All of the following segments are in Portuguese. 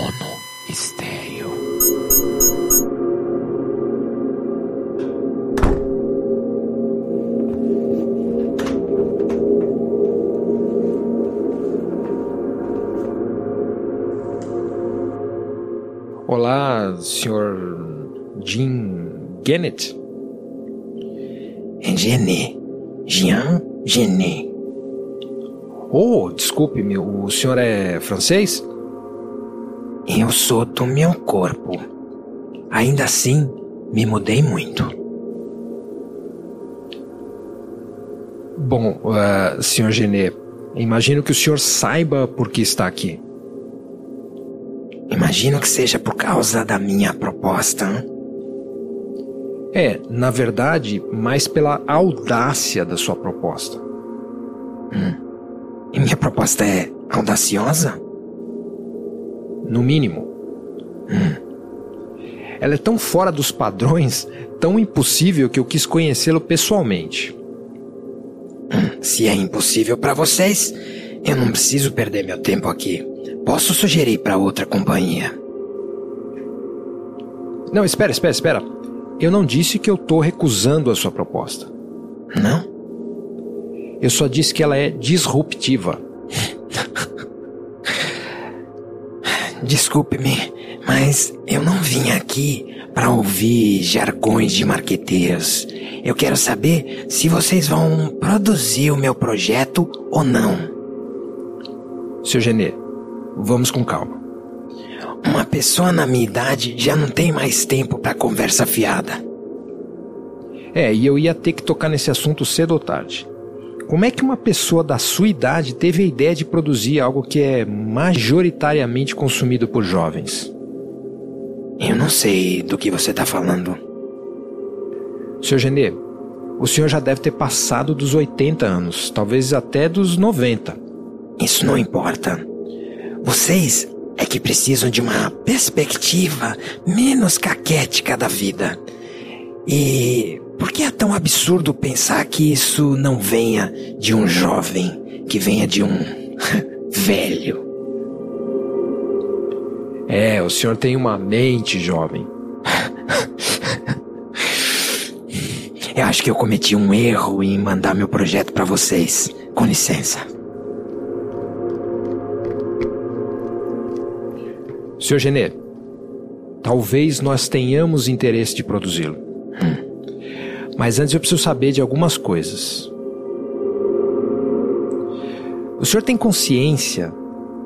Mono Estéreo. Olá, senhor Jim Gennett. Genet. Jean Genet. Oh, desculpe-me, o senhor é francês? Eu sou do meu corpo. Ainda assim, me mudei muito. Bom, uh, senhor Genet, imagino que o senhor saiba por que está aqui. Imagino que seja por causa da minha proposta. Hein? É, na verdade, mais pela audácia da sua proposta. Hum. E minha proposta é audaciosa? No mínimo. Hum. Ela é tão fora dos padrões, tão impossível que eu quis conhecê-lo pessoalmente. Hum. Se é impossível para vocês, eu não preciso perder meu tempo aqui. Posso sugerir para outra companhia. Não, espera, espera, espera. Eu não disse que eu tô recusando a sua proposta. Não? Eu só disse que ela é disruptiva. Desculpe-me, mas eu não vim aqui para ouvir jargões de marqueteiros. Eu quero saber se vocês vão produzir o meu projeto ou não. Seu Genê, vamos com calma. Uma pessoa na minha idade já não tem mais tempo para conversa fiada. É, e eu ia ter que tocar nesse assunto cedo ou tarde. Como é que uma pessoa da sua idade teve a ideia de produzir algo que é majoritariamente consumido por jovens? Eu não sei do que você está falando. Seu Genê, o senhor já deve ter passado dos 80 anos, talvez até dos 90. Isso não importa. Vocês é que precisam de uma perspectiva menos caquética da vida. E por que é tão absurdo pensar que isso não venha de um jovem, que venha de um velho? É, o senhor tem uma mente jovem. Eu acho que eu cometi um erro em mandar meu projeto para vocês. Com licença. Senhor Genê, talvez nós tenhamos interesse de produzi-lo. Hum. Mas antes eu preciso saber de algumas coisas. O senhor tem consciência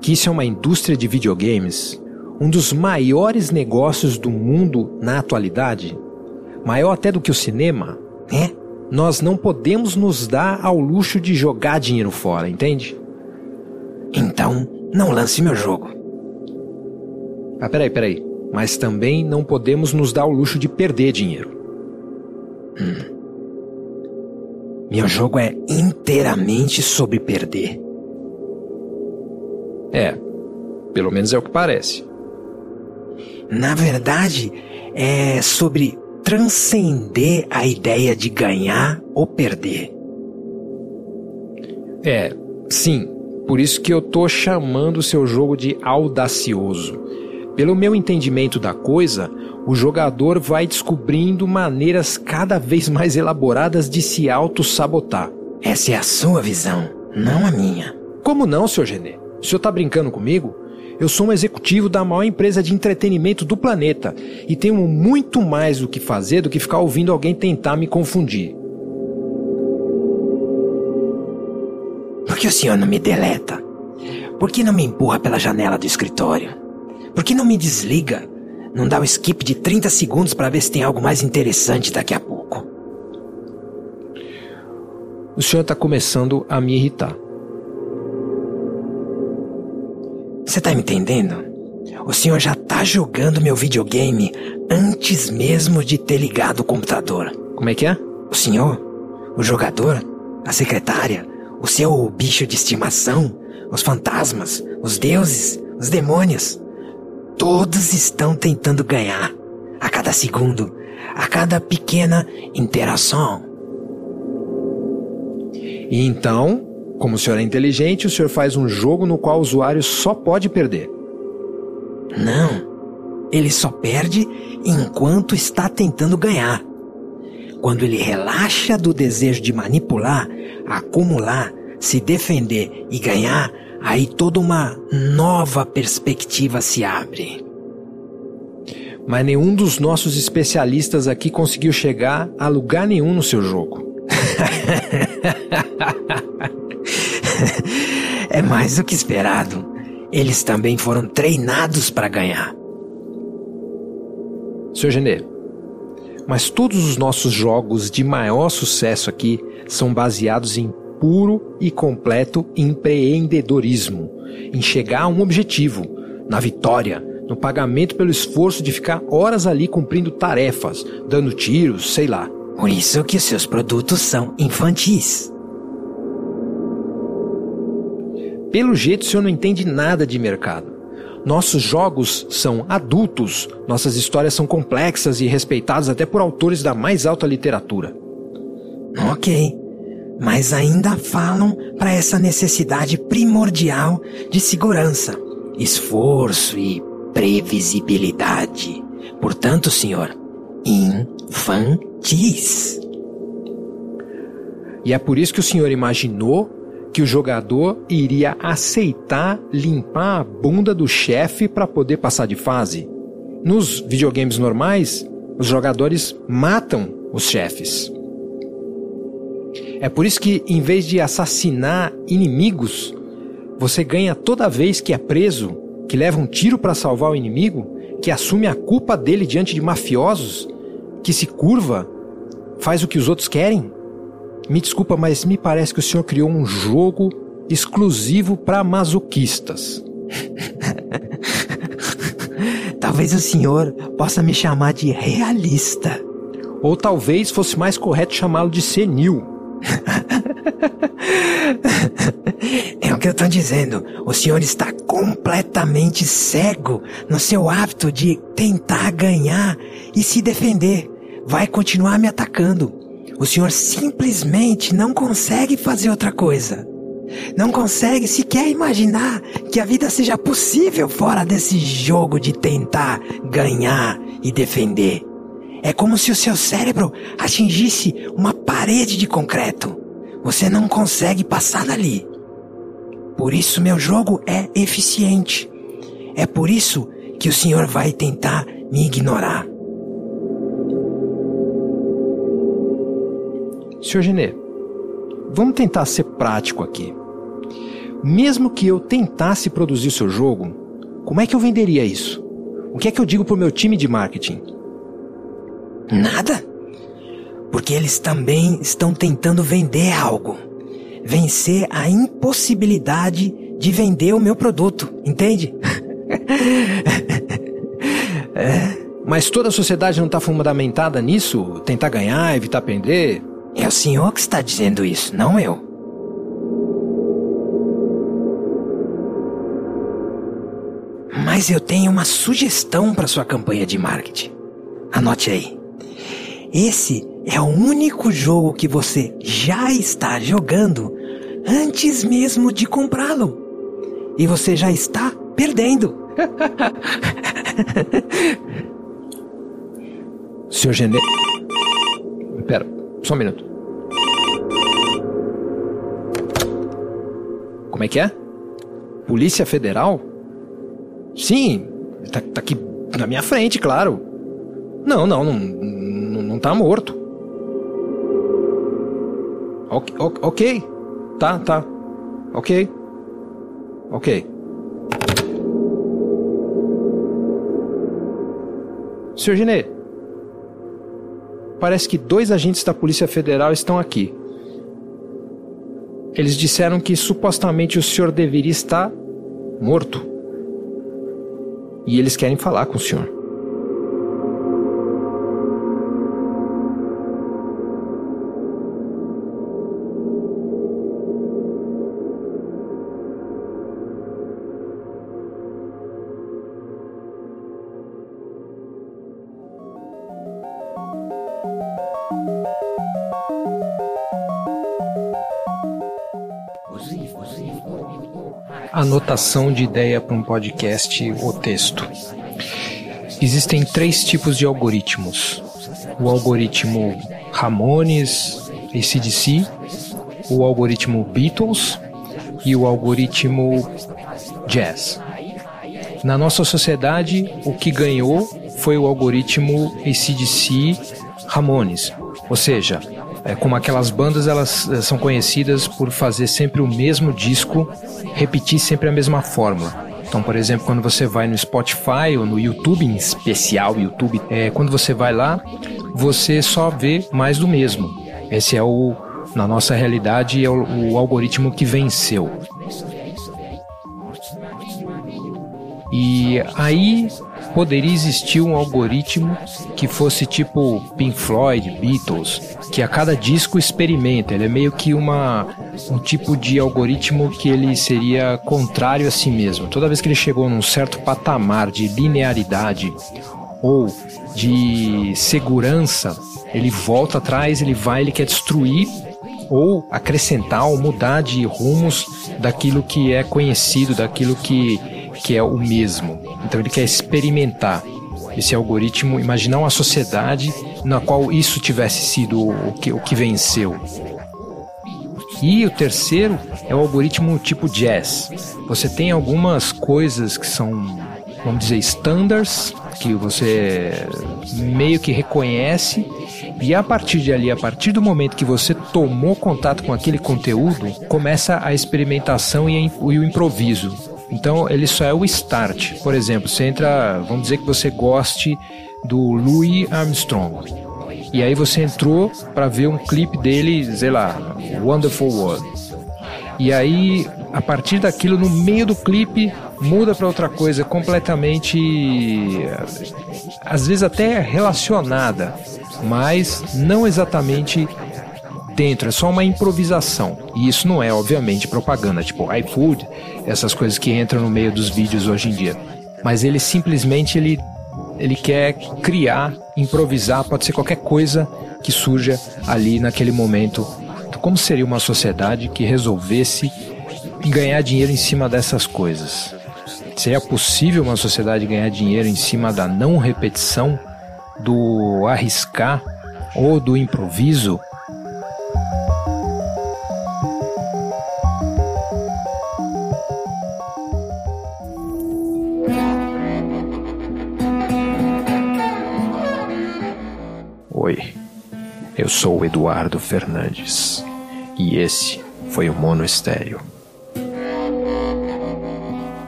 que isso é uma indústria de videogames, um dos maiores negócios do mundo na atualidade? Maior até do que o cinema? É? Nós não podemos nos dar ao luxo de jogar dinheiro fora, entende? Então, não lance meu jogo. Ah, peraí, peraí. Mas também não podemos nos dar o luxo de perder dinheiro. Meu jogo é inteiramente sobre perder. É, pelo menos é o que parece. Na verdade, é sobre transcender a ideia de ganhar ou perder. É, sim. Por isso que eu tô chamando o seu jogo de audacioso. Pelo meu entendimento da coisa, o jogador vai descobrindo maneiras cada vez mais elaboradas de se auto-sabotar. Essa é a sua visão, não a minha. Como não, Sr. Genê? O senhor tá brincando comigo? Eu sou um executivo da maior empresa de entretenimento do planeta e tenho muito mais o que fazer do que ficar ouvindo alguém tentar me confundir. Por que o senhor não me deleta? Por que não me empurra pela janela do escritório? Por que não me desliga? Não dá um skip de 30 segundos para ver se tem algo mais interessante daqui a pouco. O senhor está começando a me irritar. Você tá me entendendo? O senhor já tá jogando meu videogame antes mesmo de ter ligado o computador. Como é que é? O senhor, o jogador, a secretária, o seu bicho de estimação, os fantasmas, os deuses, os demônios. Todos estão tentando ganhar. A cada segundo, a cada pequena interação. E então, como o senhor é inteligente, o senhor faz um jogo no qual o usuário só pode perder. Não. Ele só perde enquanto está tentando ganhar. Quando ele relaxa do desejo de manipular, acumular, se defender e ganhar, aí toda uma nova perspectiva se abre. Mas nenhum dos nossos especialistas aqui conseguiu chegar a lugar nenhum no seu jogo. é mais do que esperado. Eles também foram treinados para ganhar. Sr. Genê, mas todos os nossos jogos de maior sucesso aqui são baseados em puro e completo empreendedorismo, em chegar a um objetivo, na vitória, no pagamento pelo esforço de ficar horas ali cumprindo tarefas, dando tiros, sei lá. Por isso que seus produtos são infantis. Pelo jeito, o senhor não entende nada de mercado. Nossos jogos são adultos, nossas histórias são complexas e respeitadas até por autores da mais alta literatura. Ok, mas ainda falam para essa necessidade primordial de segurança, esforço e previsibilidade. Portanto, senhor, infantis. E é por isso que o senhor imaginou que o jogador iria aceitar limpar a bunda do chefe para poder passar de fase. Nos videogames normais, os jogadores matam os chefes. É por isso que, em vez de assassinar inimigos, você ganha toda vez que é preso, que leva um tiro para salvar o inimigo, que assume a culpa dele diante de mafiosos, que se curva, faz o que os outros querem. Me desculpa, mas me parece que o senhor criou um jogo exclusivo para masoquistas. talvez o senhor possa me chamar de realista. Ou talvez fosse mais correto chamá-lo de senil. É o que eu estou dizendo. O senhor está completamente cego no seu hábito de tentar ganhar e se defender. Vai continuar me atacando. O senhor simplesmente não consegue fazer outra coisa. Não consegue sequer imaginar que a vida seja possível fora desse jogo de tentar ganhar e defender. É como se o seu cérebro atingisse uma parede de concreto. Você não consegue passar dali. Por isso meu jogo é eficiente. É por isso que o senhor vai tentar me ignorar. Senhor Genê, vamos tentar ser prático aqui. Mesmo que eu tentasse produzir o seu jogo, como é que eu venderia isso? O que é que eu digo pro meu time de marketing? Nada. Porque eles também estão tentando vender algo. Vencer a impossibilidade de vender o meu produto, entende? é. Mas toda a sociedade não está fundamentada nisso? Tentar ganhar, evitar perder? É o senhor que está dizendo isso, não eu. Mas eu tenho uma sugestão para sua campanha de marketing. Anote aí. Esse é o único jogo que você já está jogando antes mesmo de comprá-lo. E você já está perdendo. Senhor Genê. Pera, só um minuto. Como é que é? Polícia Federal? Sim, tá, tá aqui na minha frente, claro. Não, não, não tá morto. Ok, ok, tá, tá. Ok, ok. Senhor Ginê, parece que dois agentes da Polícia Federal estão aqui. Eles disseram que supostamente o senhor deveria estar morto. E eles querem falar com o senhor. Anotação de ideia para um podcast ou texto. Existem três tipos de algoritmos: o algoritmo Ramones, ACDC, o algoritmo Beatles e o algoritmo Jazz. Na nossa sociedade, o que ganhou foi o algoritmo ACDC Ramones, ou seja, é, como aquelas bandas elas eh, são conhecidas por fazer sempre o mesmo disco, repetir sempre a mesma fórmula. Então, por exemplo, quando você vai no Spotify ou no YouTube, em especial YouTube, é, quando você vai lá, você só vê mais do mesmo. Esse é o, na nossa realidade, é o, o algoritmo que venceu. E aí poderia existir um algoritmo que fosse tipo Pink Floyd, Beatles, que a cada disco experimenta. Ele é meio que uma um tipo de algoritmo que ele seria contrário a si mesmo. Toda vez que ele chegou num certo patamar de linearidade ou de segurança, ele volta atrás, ele vai, ele quer destruir ou acrescentar ou mudar de rumos daquilo que é conhecido, daquilo que, que é o mesmo. Então ele quer experimentar esse algoritmo, imaginar uma sociedade na qual isso tivesse sido o que, o que venceu. E o terceiro é o algoritmo tipo jazz. Você tem algumas coisas que são, vamos dizer, standards, que você meio que reconhece, e a partir de ali, a partir do momento que você tomou contato com aquele conteúdo, começa a experimentação e, o improviso. Então ele só é o start. Por exemplo, você entra, vamos dizer que você goste do Louis Armstrong. E aí você entrou para ver um clipe dele, sei lá, Wonderful World. E aí, a partir daquilo, no meio do clipe, muda para outra coisa completamente, às vezes até relacionada, mas não exatamente dentro, é só uma improvisação. E isso não é, obviamente, propaganda, tipo iFood, essas coisas que entram no meio dos vídeos hoje em dia. Mas ele simplesmente ele ele quer criar, improvisar, pode ser qualquer coisa que surja ali naquele momento. Então, como seria uma sociedade que resolvesse ganhar dinheiro em cima dessas coisas? Seria possível uma sociedade ganhar dinheiro em cima da não repetição, do arriscar ou do improviso? Oi, eu sou Eduardo Fernandes. E esse foi o Mono Estéreo.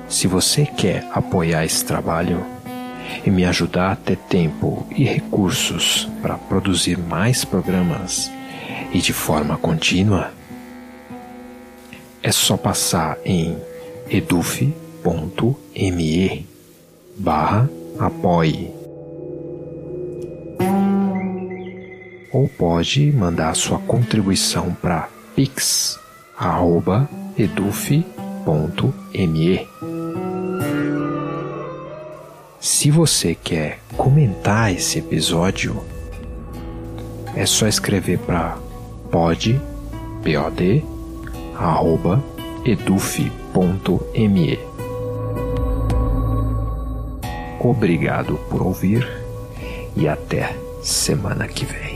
Se você quer apoiar esse trabalho e me ajudar a ter tempo e recursos para produzir mais programas e de forma contínua, é só passar em eduf.me barra apoie ou pode mandar sua contribuição para pix@eduf.me. Se você quer comentar esse episódio, é só escrever para pod, pod, arroba, eduf.me. Obrigado por ouvir e até semana que vem.